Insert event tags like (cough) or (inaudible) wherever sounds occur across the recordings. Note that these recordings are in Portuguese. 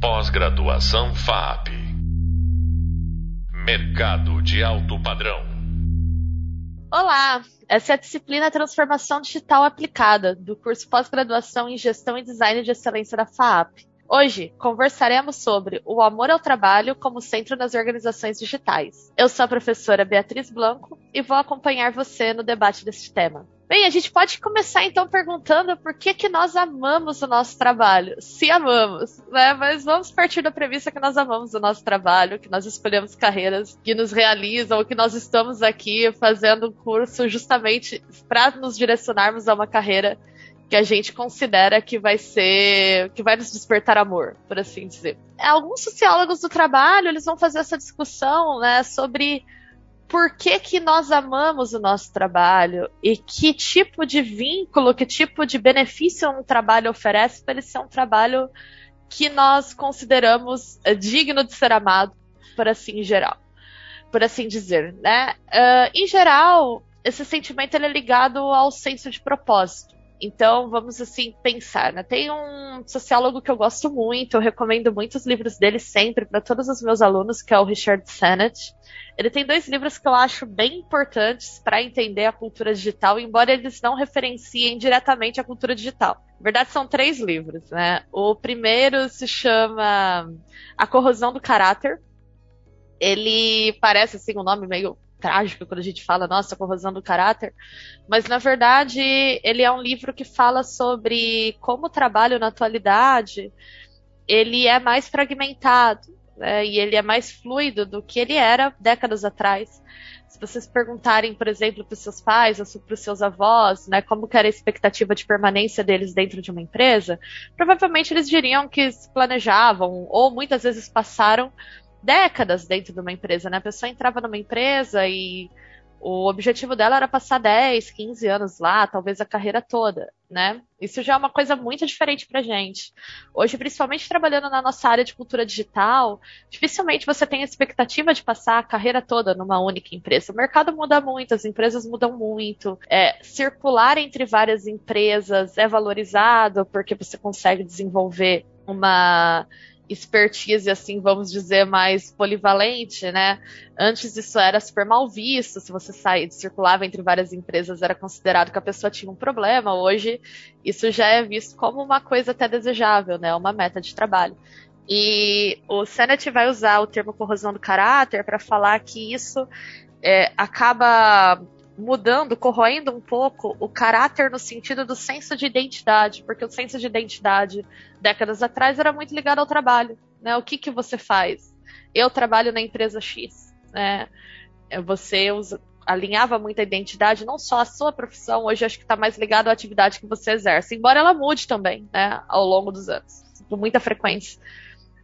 Pós-graduação FAP. Mercado de alto padrão. Olá, essa é a disciplina Transformação Digital Aplicada, do curso Pós-Graduação em Gestão e Design de Excelência da FAP. Hoje conversaremos sobre o amor ao trabalho como centro nas organizações digitais. Eu sou a professora Beatriz Blanco e vou acompanhar você no debate deste tema. Bem, a gente pode começar então perguntando por que, que nós amamos o nosso trabalho. Se amamos, né? Mas vamos partir da premissa que nós amamos o nosso trabalho, que nós escolhemos carreiras que nos realizam, que nós estamos aqui fazendo um curso justamente para nos direcionarmos a uma carreira que a gente considera que vai ser, que vai nos despertar amor, por assim dizer. Alguns sociólogos do trabalho, eles vão fazer essa discussão, né, sobre por que, que nós amamos o nosso trabalho e que tipo de vínculo, que tipo de benefício um trabalho oferece para ele ser um trabalho que nós consideramos eh, digno de ser amado, por assim geral, por assim dizer, né? Uh, em geral, esse sentimento ele é ligado ao senso de propósito. Então, vamos assim pensar, né? Tem um sociólogo que eu gosto muito, eu recomendo muitos livros dele sempre para todos os meus alunos, que é o Richard Sennett. Ele tem dois livros que eu acho bem importantes para entender a cultura digital, embora eles não referenciem diretamente a cultura digital. Na verdade, são três livros, né? O primeiro se chama A Corrosão do Caráter. Ele parece assim um nome meio trágico quando a gente fala, nossa, corrosão do caráter, mas na verdade ele é um livro que fala sobre como o trabalho na atualidade ele é mais fragmentado né, e ele é mais fluido do que ele era décadas atrás. Se vocês perguntarem, por exemplo, para os seus pais ou para os seus avós, né, como era a expectativa de permanência deles dentro de uma empresa, provavelmente eles diriam que planejavam ou muitas vezes passaram décadas dentro de uma empresa, né? A pessoa entrava numa empresa e o objetivo dela era passar 10, 15 anos lá, talvez a carreira toda, né? Isso já é uma coisa muito diferente pra gente. Hoje, principalmente trabalhando na nossa área de cultura digital, dificilmente você tem a expectativa de passar a carreira toda numa única empresa. O mercado muda muito, as empresas mudam muito. É, circular entre várias empresas é valorizado porque você consegue desenvolver uma expertise, assim, vamos dizer, mais polivalente, né? Antes isso era super mal visto, se você sair, circulava entre várias empresas, era considerado que a pessoa tinha um problema. Hoje, isso já é visto como uma coisa até desejável, né? Uma meta de trabalho. E o Sennett vai usar o termo corrosão do caráter para falar que isso é, acaba mudando, corroendo um pouco o caráter no sentido do senso de identidade, porque o senso de identidade décadas atrás era muito ligado ao trabalho, né? O que que você faz? Eu trabalho na empresa X, né? Você usa, alinhava muito a identidade, não só a sua profissão, hoje acho que está mais ligado à atividade que você exerce, embora ela mude também, né, ao longo dos anos, com muita frequência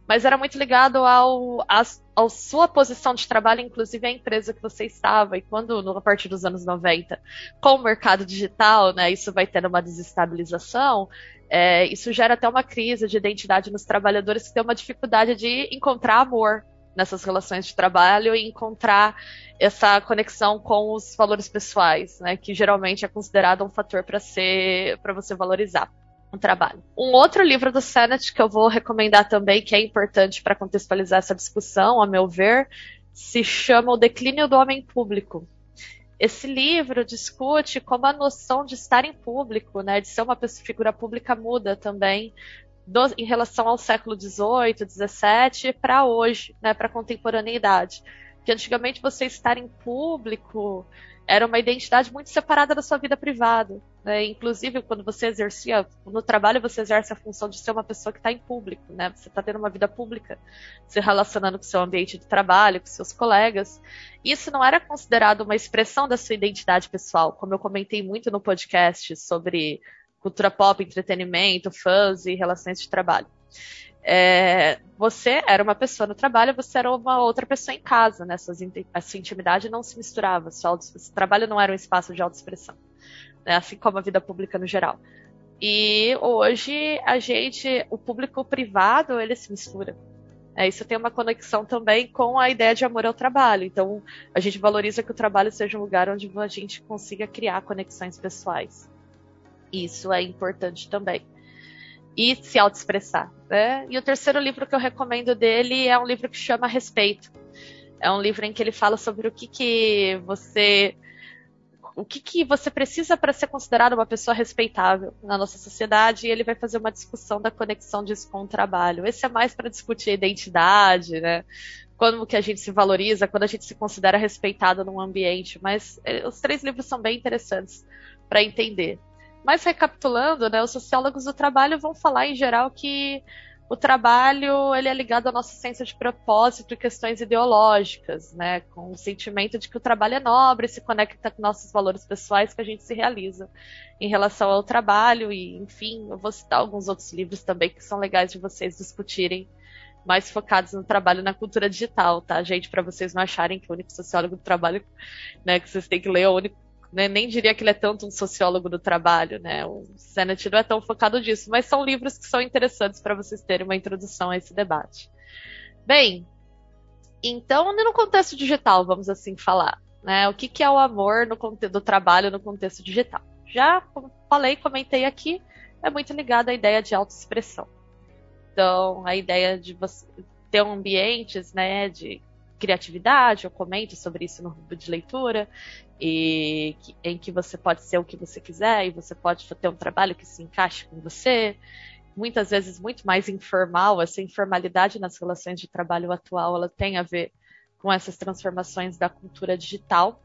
mas era muito ligado ao, a, a sua posição de trabalho, inclusive a empresa que você estava. E quando, a partir dos anos 90, com o mercado digital, né, isso vai tendo uma desestabilização, é, isso gera até uma crise de identidade nos trabalhadores que tem uma dificuldade de encontrar amor nessas relações de trabalho e encontrar essa conexão com os valores pessoais, né, que geralmente é considerado um fator para ser para você valorizar um trabalho. Um outro livro do Sennett que eu vou recomendar também, que é importante para contextualizar essa discussão, a meu ver, se chama O Declínio do Homem Público. Esse livro discute como a noção de estar em público, né, de ser uma figura pública muda também do, em relação ao século XVIII, XVII para hoje, né, para a contemporaneidade. Que antigamente você estar em público era uma identidade muito separada da sua vida privada. Né? Inclusive, quando você exercia, no trabalho você exerce a função de ser uma pessoa que está em público, né? Você está tendo uma vida pública, se relacionando com o seu ambiente de trabalho, com seus colegas. Isso não era considerado uma expressão da sua identidade pessoal, como eu comentei muito no podcast sobre cultura pop, entretenimento, fãs e relações de trabalho. É, você era uma pessoa no trabalho, você era uma outra pessoa em casa, né? Suas, a sua intimidade não se misturava, seu, trabalho não era um espaço de autoexpressão, né? assim como a vida pública no geral. E hoje a gente, o público privado, ele se mistura. É, isso tem uma conexão também com a ideia de amor ao trabalho. Então, a gente valoriza que o trabalho seja um lugar onde a gente consiga criar conexões pessoais. Isso é importante também. e se autoexpressar. Né? E o terceiro livro que eu recomendo dele é um livro que chama Respeito. É um livro em que ele fala sobre o que, que você o que, que você precisa para ser considerado uma pessoa respeitável na nossa sociedade e ele vai fazer uma discussão da conexão disso com o trabalho. Esse é mais para discutir a identidade, né? Como que a gente se valoriza, quando a gente se considera respeitado num ambiente. Mas eh, os três livros são bem interessantes para entender. Mas recapitulando, né, os sociólogos do trabalho vão falar em geral que o trabalho ele é ligado à nossa senso de propósito e questões ideológicas, né, com o sentimento de que o trabalho é nobre, se conecta com nossos valores pessoais que a gente se realiza em relação ao trabalho. E, enfim, eu vou citar alguns outros livros também que são legais de vocês discutirem, mais focados no trabalho na cultura digital, tá, gente, para vocês não acharem que o único sociólogo do trabalho, né, que vocês têm que ler é o único né, nem diria que ele é tanto um sociólogo do trabalho, né? O Sennett não é tão focado nisso, mas são livros que são interessantes para vocês terem uma introdução a esse debate. Bem, então, no contexto digital, vamos assim falar, né? O que, que é o amor no do trabalho no contexto digital? Já falei, comentei aqui, é muito ligado à ideia de autoexpressão. Então, a ideia de você ter ambientes, né, de criatividade, eu comento sobre isso no grupo de leitura, e que, em que você pode ser o que você quiser e você pode ter um trabalho que se encaixe com você. Muitas vezes muito mais informal, essa informalidade nas relações de trabalho atual, ela tem a ver com essas transformações da cultura digital.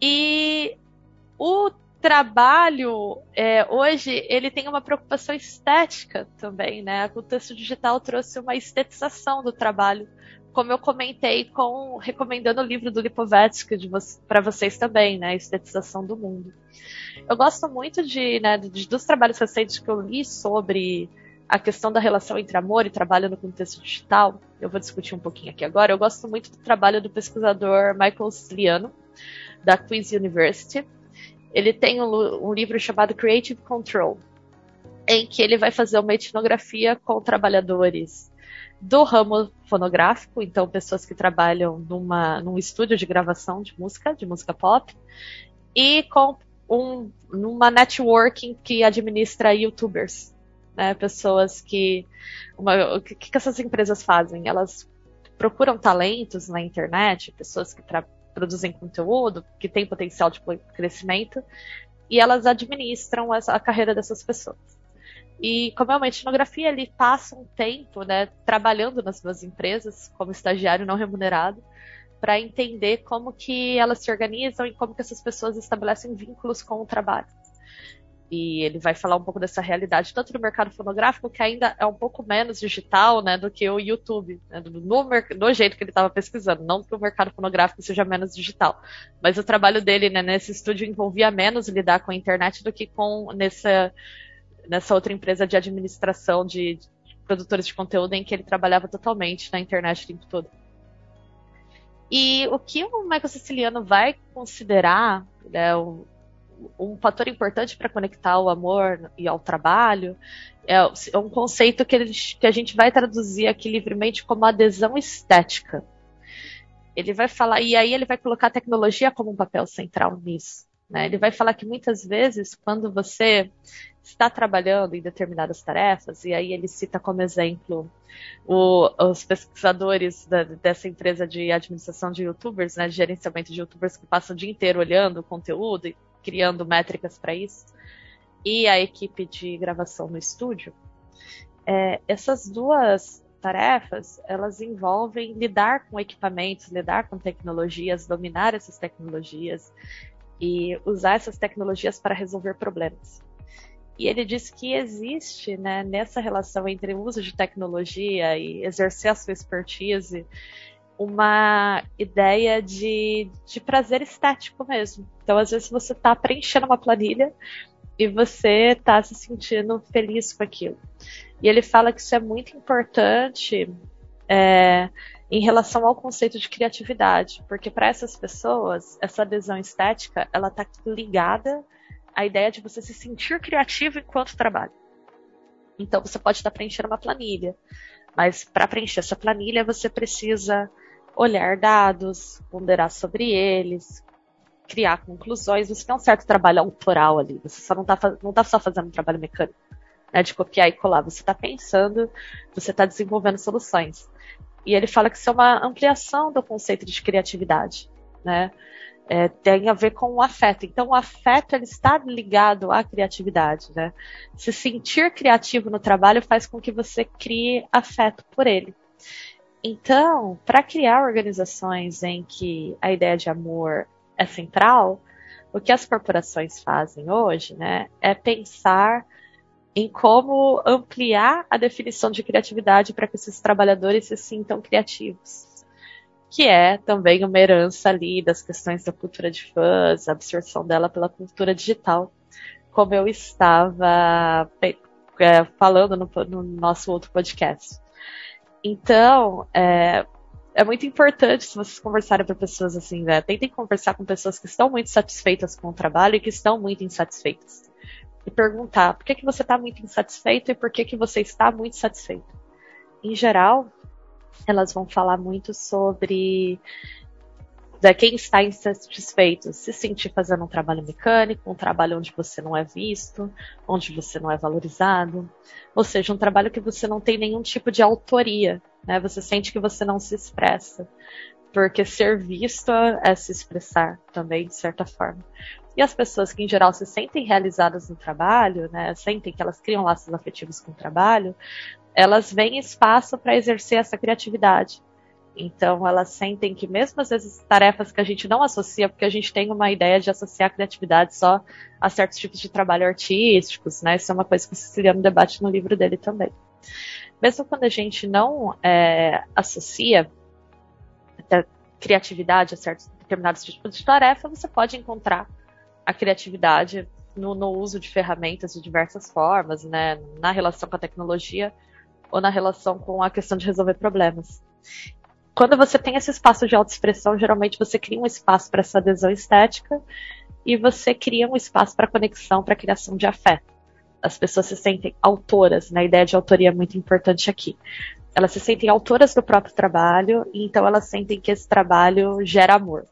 E o trabalho é, hoje ele tem uma preocupação estética também, né? O contexto digital trouxe uma estetização do trabalho como eu comentei com recomendando o livro do Lipovetsky para vocês também, né, Estetização do Mundo. Eu gosto muito de, né, de, dos trabalhos recentes que eu li sobre a questão da relação entre amor e trabalho no contexto digital. Eu vou discutir um pouquinho aqui agora. Eu gosto muito do trabalho do pesquisador Michael Sliano, da Queen's University. Ele tem um, um livro chamado Creative Control, em que ele vai fazer uma etnografia com trabalhadores do ramo fonográfico, então pessoas que trabalham numa, num estúdio de gravação de música, de música pop, e com um, numa networking que administra youtubers, né, pessoas que uma, o que, que essas empresas fazem? Elas procuram talentos na internet, pessoas que produzem conteúdo, que têm potencial de crescimento, e elas administram a, a carreira dessas pessoas. E como é uma etnografia, ele passa um tempo né, trabalhando nas duas empresas como estagiário não remunerado para entender como que elas se organizam e como que essas pessoas estabelecem vínculos com o trabalho. E ele vai falar um pouco dessa realidade, tanto no mercado fonográfico, que ainda é um pouco menos digital né, do que o YouTube, né, no, no, jeito que ele estava pesquisando. Não que o mercado fonográfico seja menos digital, mas o trabalho dele né, nesse estúdio envolvia menos lidar com a internet do que com nessa nessa outra empresa de administração de, de produtores de conteúdo em que ele trabalhava totalmente na internet o tempo todo. E o que o Michael Siciliano vai considerar né, um, um fator importante para conectar o amor e ao trabalho é, é um conceito que, ele, que a gente vai traduzir aqui livremente como adesão estética. Ele vai falar, e aí ele vai colocar a tecnologia como um papel central nisso. Né? Ele vai falar que muitas vezes, quando você está trabalhando em determinadas tarefas, e aí ele cita como exemplo o, os pesquisadores da, dessa empresa de administração de youtubers, né, de gerenciamento de youtubers que passam o dia inteiro olhando o conteúdo e criando métricas para isso, e a equipe de gravação no estúdio. É, essas duas tarefas, elas envolvem lidar com equipamentos, lidar com tecnologias, dominar essas tecnologias e usar essas tecnologias para resolver problemas. E ele diz que existe, né, nessa relação entre o uso de tecnologia e exercer a sua expertise, uma ideia de, de prazer estético mesmo. Então, às vezes, você está preenchendo uma planilha e você está se sentindo feliz com aquilo. E ele fala que isso é muito importante é, em relação ao conceito de criatividade, porque para essas pessoas, essa adesão estética, ela está ligada a ideia de você se sentir criativo enquanto trabalha. Então você pode estar preenchendo uma planilha, mas para preencher essa planilha você precisa olhar dados, ponderar sobre eles, criar conclusões. Você tem um certo trabalho autoral ali. Você só não está não tá só fazendo um trabalho mecânico. né, de copiar e colar. Você está pensando, você está desenvolvendo soluções. E ele fala que isso é uma ampliação do conceito de criatividade, né? É, tem a ver com o afeto. Então, o afeto ele está ligado à criatividade, né? Se sentir criativo no trabalho faz com que você crie afeto por ele. Então, para criar organizações em que a ideia de amor é central, o que as corporações fazem hoje, né, é pensar em como ampliar a definição de criatividade para que esses trabalhadores se sintam criativos. Que é também uma herança ali das questões da cultura de fãs, a absorção dela pela cultura digital, como eu estava é, falando no, no nosso outro podcast. Então, é, é muito importante se vocês conversarem com pessoas assim, né? Tentem conversar com pessoas que estão muito satisfeitas com o trabalho e que estão muito insatisfeitas. Perguntar por que, que você está muito insatisfeito e por que, que você está muito satisfeito. Em geral, elas vão falar muito sobre da quem está insatisfeito se sentir fazendo um trabalho mecânico, um trabalho onde você não é visto, onde você não é valorizado, ou seja, um trabalho que você não tem nenhum tipo de autoria, né? Você sente que você não se expressa, porque ser visto é se expressar também de certa forma. E as pessoas que em geral se sentem realizadas no trabalho, né, sentem que elas criam laços afetivos com o trabalho, elas veem espaço para exercer essa criatividade. Então, elas sentem que, mesmo às vezes, tarefas que a gente não associa, porque a gente tem uma ideia de associar a criatividade só a certos tipos de trabalho artísticos, né? Isso é uma coisa que o Siciliano debate no livro dele também. Mesmo quando a gente não é, associa a criatividade a certos determinados tipos de tarefa, você pode encontrar a criatividade no, no uso de ferramentas de diversas formas, né? Na relação com a tecnologia ou na relação com a questão de resolver problemas quando você tem esse espaço de autoexpressão, geralmente você cria um espaço para essa adesão estética e você cria um espaço para conexão, para criação de afeto. As pessoas se sentem autoras, né? A ideia de autoria é muito importante aqui. Elas se sentem autoras do próprio trabalho, e então elas sentem que esse trabalho gera amor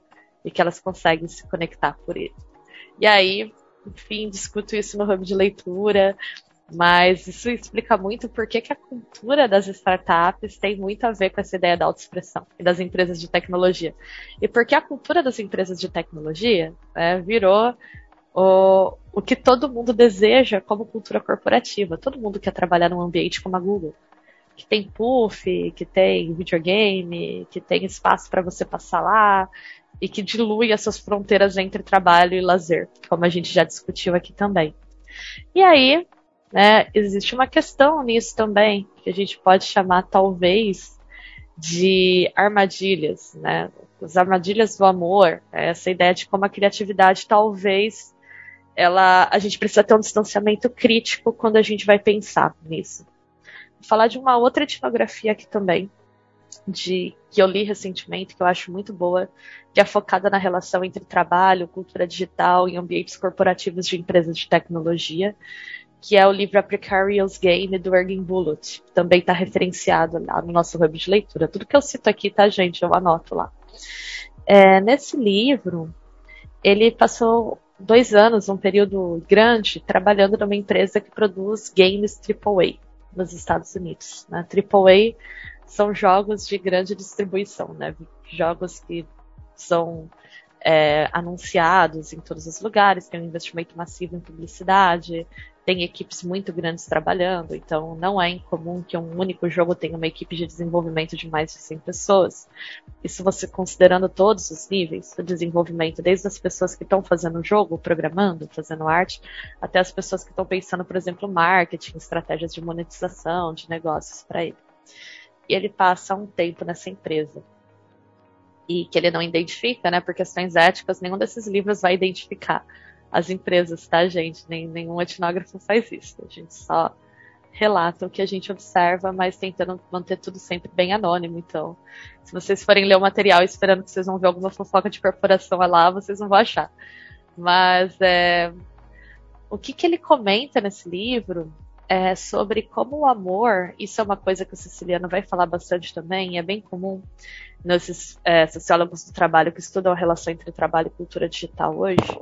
e que elas conseguem se conectar por ele. E aí, enfim, discuto isso no ramo de leitura, mas isso explica muito por que, a cultura das startups tem muito a ver com essa ideia da autoexpressão e das empresas de tecnologia. E porque a cultura das empresas de tecnologia né, virou o, o que todo mundo deseja como cultura corporativa. Todo mundo quer trabalhar num ambiente como a Google, que tem puff, que tem videogame, que tem espaço para você passar lá e que dilui essas fronteiras entre trabalho e lazer, como a gente já discutiu aqui também. E aí, né, existe uma questão nisso também, que a gente pode chamar talvez de armadilhas, né? As armadilhas do amor, né? essa ideia de como a criatividade talvez ela, a gente precisa ter um distanciamento crítico quando a gente vai pensar nisso. Vou falar de uma outra etnografia aqui também, de que eu li recentemente, que eu acho muito boa, que é focada na relação entre trabalho, cultura digital e ambientes corporativos de empresas de tecnologia, que é o livro A Precarious Game, do Ergin Bullitt. Também está referenciado lá no nosso hub de leitura. Tudo que eu cito aqui, tá, gente? Eu anoto lá. É, nesse livro, ele passou dois anos, um período grande, trabalhando numa empresa que produz games AAA nos Estados Unidos. Né? AAA são jogos de grande distribuição, né? jogos que são é, anunciados em todos os lugares, tem um investimento massivo em publicidade, tem equipes muito grandes trabalhando, então não é incomum que um único jogo tenha uma equipe de desenvolvimento de mais de 100 pessoas. Isso você considerando todos os níveis do desenvolvimento, desde as pessoas que estão fazendo o jogo, programando, fazendo arte, até as pessoas que estão pensando, por exemplo, marketing, estratégias de monetização, de negócios para ele. E ele passa um tempo nessa empresa. E que ele não identifica, né, por questões éticas, nenhum desses livros vai identificar as empresas, tá, gente? Nem, nenhum etnógrafo faz isso. A gente só relata o que a gente observa, mas tentando manter tudo sempre bem anônimo. Então, se vocês forem ler o material esperando que vocês vão ver alguma fofoca de corporação lá, vocês não vão achar. Mas é, o que, que ele comenta nesse livro é sobre como o amor, isso é uma coisa que o Siciliano vai falar bastante também, é bem comum nesses é, sociólogos do trabalho que estudam a relação entre trabalho e cultura digital hoje,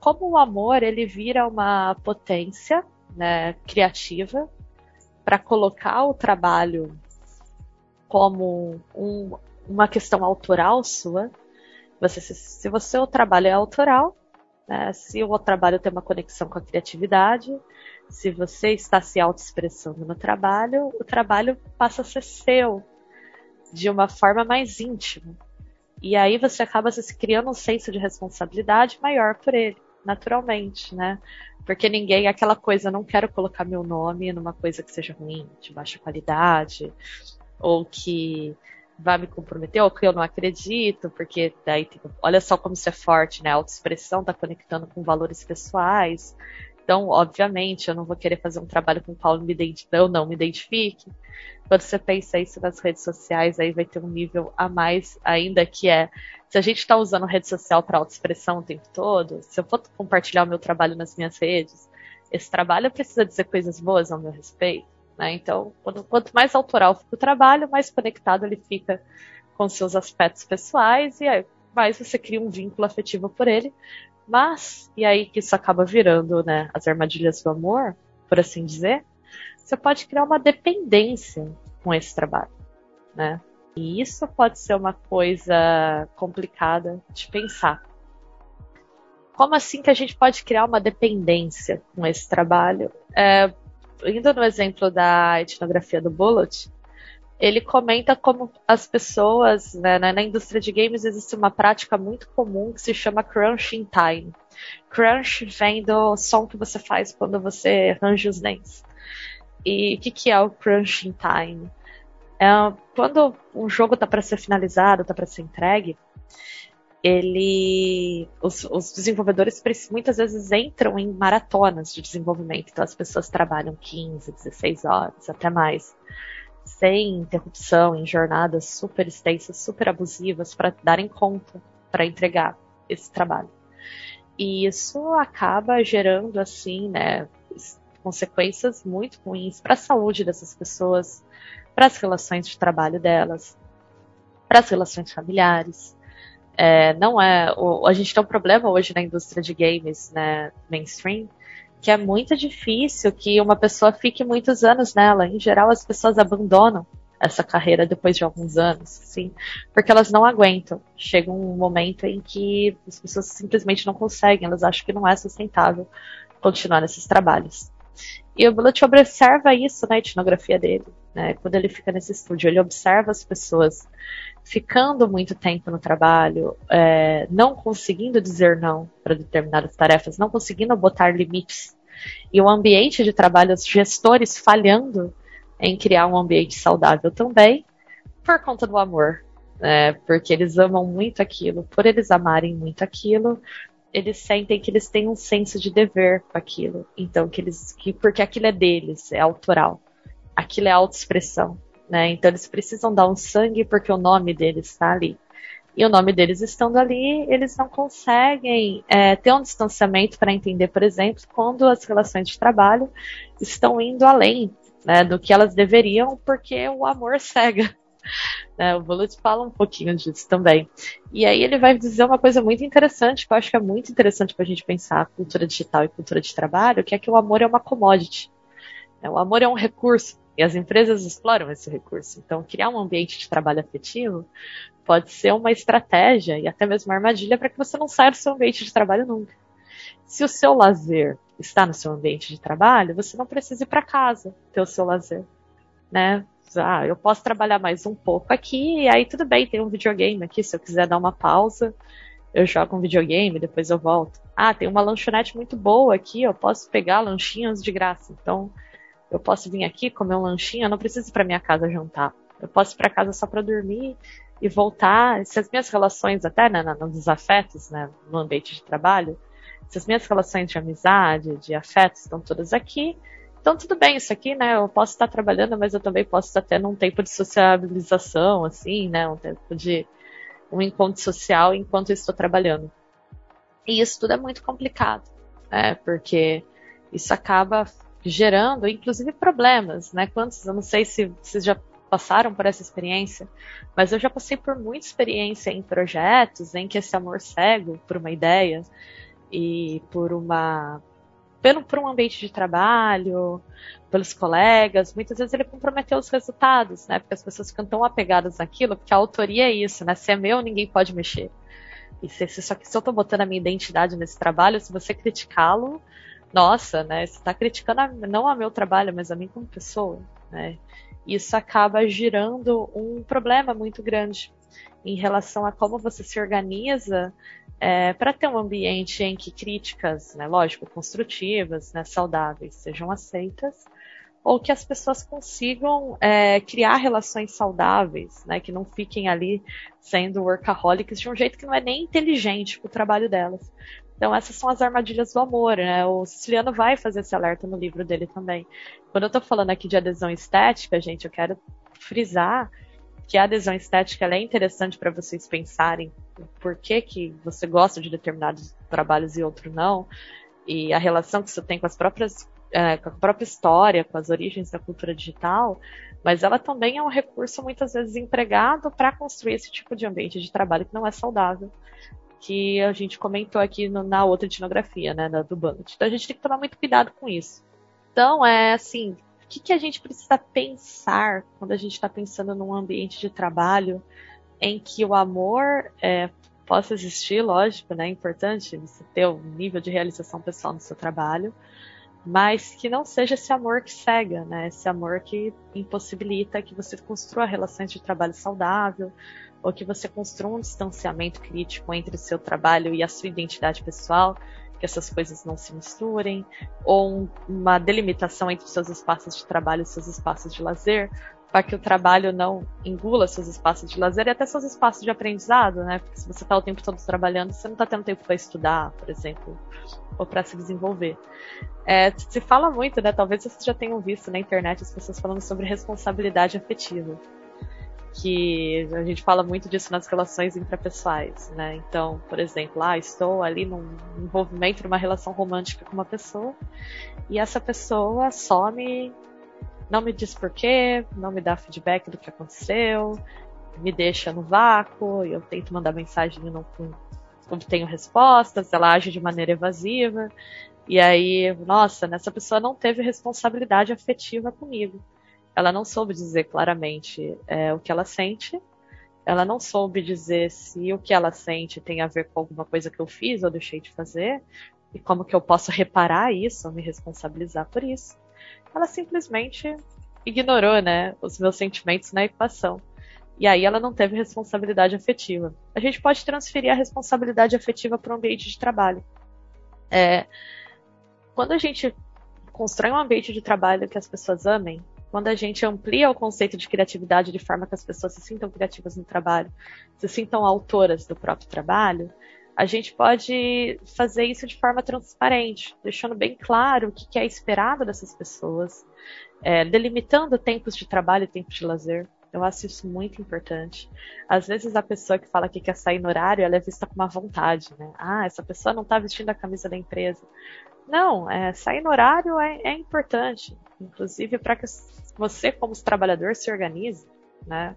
como o amor ele vira uma potência né, criativa para colocar o trabalho como um, uma questão autoral sua. Você, se, se você o trabalho é autoral, né, se o trabalho tem uma conexão com a criatividade, se você está se autoexpressando no trabalho, o trabalho passa a ser seu de uma forma mais íntima. E aí você acaba se criando um senso de responsabilidade maior por ele, naturalmente, né? Porque ninguém, aquela coisa, não quero colocar meu nome numa coisa que seja ruim, de baixa qualidade, ou que vai me comprometer, ou que eu não acredito, porque daí, tipo, olha só como isso é forte, né? A autoexpressão está conectando com valores pessoais. Então, obviamente, eu não vou querer fazer um trabalho com o qual me eu não me identifique. Quando você pensa isso nas redes sociais, aí vai ter um nível a mais ainda que é se a gente está usando rede social para autoexpressão o tempo todo, se eu for compartilhar o meu trabalho nas minhas redes, esse trabalho precisa dizer coisas boas ao meu respeito. Né? Então, quando, quanto mais autoral fica o trabalho, mais conectado ele fica com seus aspectos pessoais e aí, mais você cria um vínculo afetivo por ele. Mas, e aí que isso acaba virando né, as armadilhas do amor, por assim dizer, você pode criar uma dependência com esse trabalho. Né? E isso pode ser uma coisa complicada de pensar. Como assim que a gente pode criar uma dependência com esse trabalho? É, indo no exemplo da etnografia do Bullet, ele comenta como as pessoas, né, na indústria de games existe uma prática muito comum que se chama crunching time. Crunch vem do som que você faz quando você arranja os dentes. E o que, que é o crunching time? É, quando um jogo está para ser finalizado, está para ser entregue, ele, os, os, desenvolvedores muitas vezes entram em maratonas de desenvolvimento. Então as pessoas trabalham 15, 16 horas, até mais, sem interrupção, em jornadas super extensas, super abusivas, para darem conta, para entregar esse trabalho. E isso acaba gerando, assim, né, consequências muito ruins para a saúde dessas pessoas, para as relações de trabalho delas, para as relações familiares. É, não é. O, a gente tem um problema hoje na indústria de games, né, mainstream, que é muito difícil que uma pessoa fique muitos anos nela. Em geral, as pessoas abandonam essa carreira depois de alguns anos, sim, porque elas não aguentam. Chega um momento em que as pessoas simplesmente não conseguem, elas acham que não é sustentável continuar nesses trabalhos. E o Bullet observa isso na etnografia dele. Né? Quando ele fica nesse estúdio, ele observa as pessoas ficando muito tempo no trabalho, é, não conseguindo dizer não para determinadas tarefas, não conseguindo botar limites. E o ambiente de trabalho, os gestores falhando em criar um ambiente saudável também, por conta do amor. Né? Porque eles amam muito aquilo, por eles amarem muito aquilo, eles sentem que eles têm um senso de dever com aquilo. Então, que eles. Que, porque aquilo é deles, é autoral. Aquilo é autoexpressão. Né? Então eles precisam dar um sangue porque o nome deles está ali. E o nome deles estando ali, eles não conseguem é, ter um distanciamento para entender, por exemplo, quando as relações de trabalho estão indo além né, do que elas deveriam, porque o amor (laughs) cega. Né, o Bullet fala um pouquinho disso também. E aí ele vai dizer uma coisa muito interessante, que eu acho que é muito interessante para a gente pensar cultura digital e cultura de trabalho, que é que o amor é uma commodity. Né, o amor é um recurso e as empresas exploram esse recurso. Então, criar um ambiente de trabalho afetivo pode ser uma estratégia e até mesmo uma armadilha para que você não saia do seu ambiente de trabalho nunca. Se o seu lazer está no seu ambiente de trabalho, você não precisa ir para casa ter o seu lazer, né? Ah, eu posso trabalhar mais um pouco aqui, e aí tudo bem, tem um videogame aqui, se eu quiser dar uma pausa, eu jogo um videogame, depois eu volto. Ah, tem uma lanchonete muito boa aqui, eu posso pegar lanchinhos de graça. Então, eu posso vir aqui comer um lanchinho, eu não preciso ir para minha casa jantar. Eu posso ir para casa só para dormir e voltar. Se as minhas relações, até né, nos afetos, né, no ambiente de trabalho, se as minhas relações de amizade, de afetos estão todas aqui, então tudo bem isso aqui, né? Eu posso estar trabalhando, mas eu também posso estar tendo um tempo de sociabilização, assim, né? Um tempo de um encontro social enquanto eu estou trabalhando. E isso tudo é muito complicado, né? Porque isso acaba gerando, inclusive, problemas, né? Quantos, eu não sei se vocês já passaram por essa experiência, mas eu já passei por muita experiência em projetos em que esse amor cego por uma ideia e por uma pelo, por um ambiente de trabalho, pelos colegas, muitas vezes ele comprometeu os resultados, né? Porque as pessoas ficam tão apegadas naquilo, porque a autoria é isso, né? Se é meu, ninguém pode mexer. E se, se, só que se eu estou botando a minha identidade nesse trabalho, se você criticá-lo, nossa, né? Você está criticando a, não a meu trabalho, mas a mim como pessoa, né? Isso acaba girando um problema muito grande em relação a como você se organiza é, para ter um ambiente em que críticas, né, lógico, construtivas, né, saudáveis, sejam aceitas, ou que as pessoas consigam é, criar relações saudáveis, né, que não fiquem ali sendo workaholics de um jeito que não é nem inteligente para o trabalho delas. Então essas são as armadilhas do amor, né? O Siciliano vai fazer esse alerta no livro dele também. Quando eu estou falando aqui de adesão estética, gente, eu quero frisar que a adesão estética é interessante para vocês pensarem por que, que você gosta de determinados trabalhos e outro não, e a relação que isso tem com as próprias é, com a própria história, com as origens da cultura digital, mas ela também é um recurso muitas vezes empregado para construir esse tipo de ambiente de trabalho que não é saudável, que a gente comentou aqui no, na outra etnografia, né, da, do Bullet. Então a gente tem que tomar muito cuidado com isso. Então, é assim, o que, que a gente precisa pensar quando a gente está pensando num ambiente de trabalho em que o amor é, possa existir, lógico, né? É importante você ter um nível de realização pessoal no seu trabalho, mas que não seja esse amor que cega, né? Esse amor que impossibilita que você construa relações de trabalho saudável, ou que você construa um distanciamento crítico entre o seu trabalho e a sua identidade pessoal, que essas coisas não se misturem, ou uma delimitação entre seus espaços de trabalho e seus espaços de lazer, para que o trabalho não engula seus espaços de lazer e até seus espaços de aprendizado, né? Porque se você está o tempo todo trabalhando, você não está tendo tempo para estudar, por exemplo, ou para se desenvolver. É, se fala muito, né? Talvez vocês já tenham visto na internet as pessoas falando sobre responsabilidade afetiva. Que a gente fala muito disso nas relações intrapessoais, né? Então, por exemplo, ah, estou ali num envolvimento, numa relação romântica com uma pessoa, e essa pessoa some não me diz porquê, não me dá feedback do que aconteceu, me deixa no vácuo, eu tento mandar mensagem e não obtenho respostas, ela age de maneira evasiva. E aí, nossa, essa pessoa não teve responsabilidade afetiva comigo. Ela não soube dizer claramente é, o que ela sente, ela não soube dizer se o que ela sente tem a ver com alguma coisa que eu fiz ou deixei de fazer, e como que eu posso reparar isso, me responsabilizar por isso ela simplesmente ignorou, né, os meus sentimentos na equação. E aí ela não teve responsabilidade afetiva. A gente pode transferir a responsabilidade afetiva para o ambiente de trabalho. É, quando a gente constrói um ambiente de trabalho que as pessoas amem, quando a gente amplia o conceito de criatividade de forma que as pessoas se sintam criativas no trabalho, se sintam autoras do próprio trabalho, a gente pode fazer isso de forma transparente, deixando bem claro o que é esperado dessas pessoas, é, delimitando tempos de trabalho e tempos de lazer. Eu acho isso muito importante. Às vezes a pessoa que fala que quer sair no horário, ela é vista com uma vontade, né? Ah, essa pessoa não está vestindo a camisa da empresa. Não, é, sair no horário é, é importante, inclusive para que você, como trabalhador, se organize, né?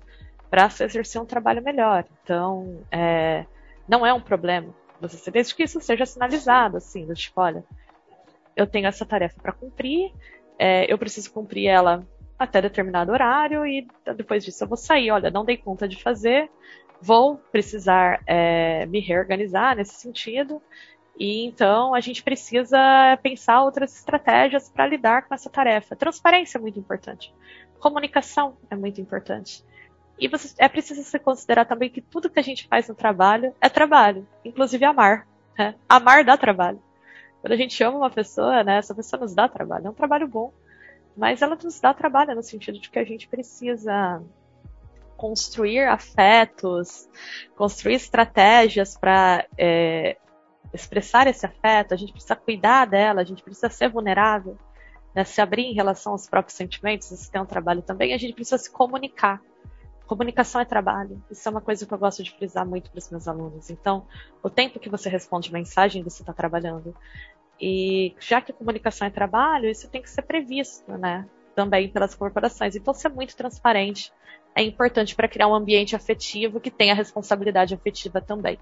Para exercer um trabalho melhor. Então, é, não é um problema você desde que isso seja sinalizado, assim, do tipo, olha, eu tenho essa tarefa para cumprir, é, eu preciso cumprir ela até determinado horário e depois disso eu vou sair. Olha, não dei conta de fazer, vou precisar é, me reorganizar nesse sentido. E então a gente precisa pensar outras estratégias para lidar com essa tarefa. Transparência é muito importante. Comunicação é muito importante. E você, é preciso se considerar também que tudo que a gente faz no trabalho é trabalho, inclusive amar. Né? Amar dá trabalho. Quando a gente ama uma pessoa, né, essa pessoa nos dá trabalho. É um trabalho bom, mas ela nos dá trabalho no sentido de que a gente precisa construir afetos, construir estratégias para é, expressar esse afeto. A gente precisa cuidar dela, a gente precisa ser vulnerável, né, se abrir em relação aos próprios sentimentos. Isso tem um trabalho também. A gente precisa se comunicar. Comunicação é trabalho. Isso é uma coisa que eu gosto de frisar muito para os meus alunos. Então, o tempo que você responde mensagem, você está trabalhando. E já que comunicação é trabalho, isso tem que ser previsto, né? Também pelas corporações. Então, ser muito transparente é importante para criar um ambiente afetivo que tenha responsabilidade afetiva também.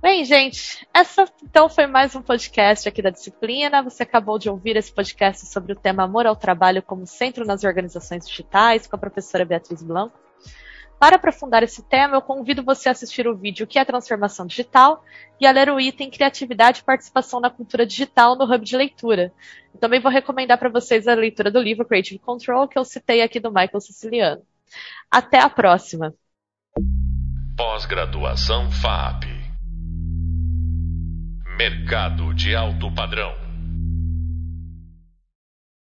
Bem, gente, essa então foi mais um podcast aqui da disciplina. Você acabou de ouvir esse podcast sobre o tema Amor ao Trabalho como Centro nas Organizações Digitais, com a professora Beatriz Blanco. Para aprofundar esse tema, eu convido você a assistir o vídeo que é transformação digital e a ler o item Criatividade e Participação na Cultura Digital no Hub de Leitura. Eu também vou recomendar para vocês a leitura do livro Creative Control, que eu citei aqui do Michael Siciliano. Até a próxima! Pós-graduação FAP Mercado de alto padrão.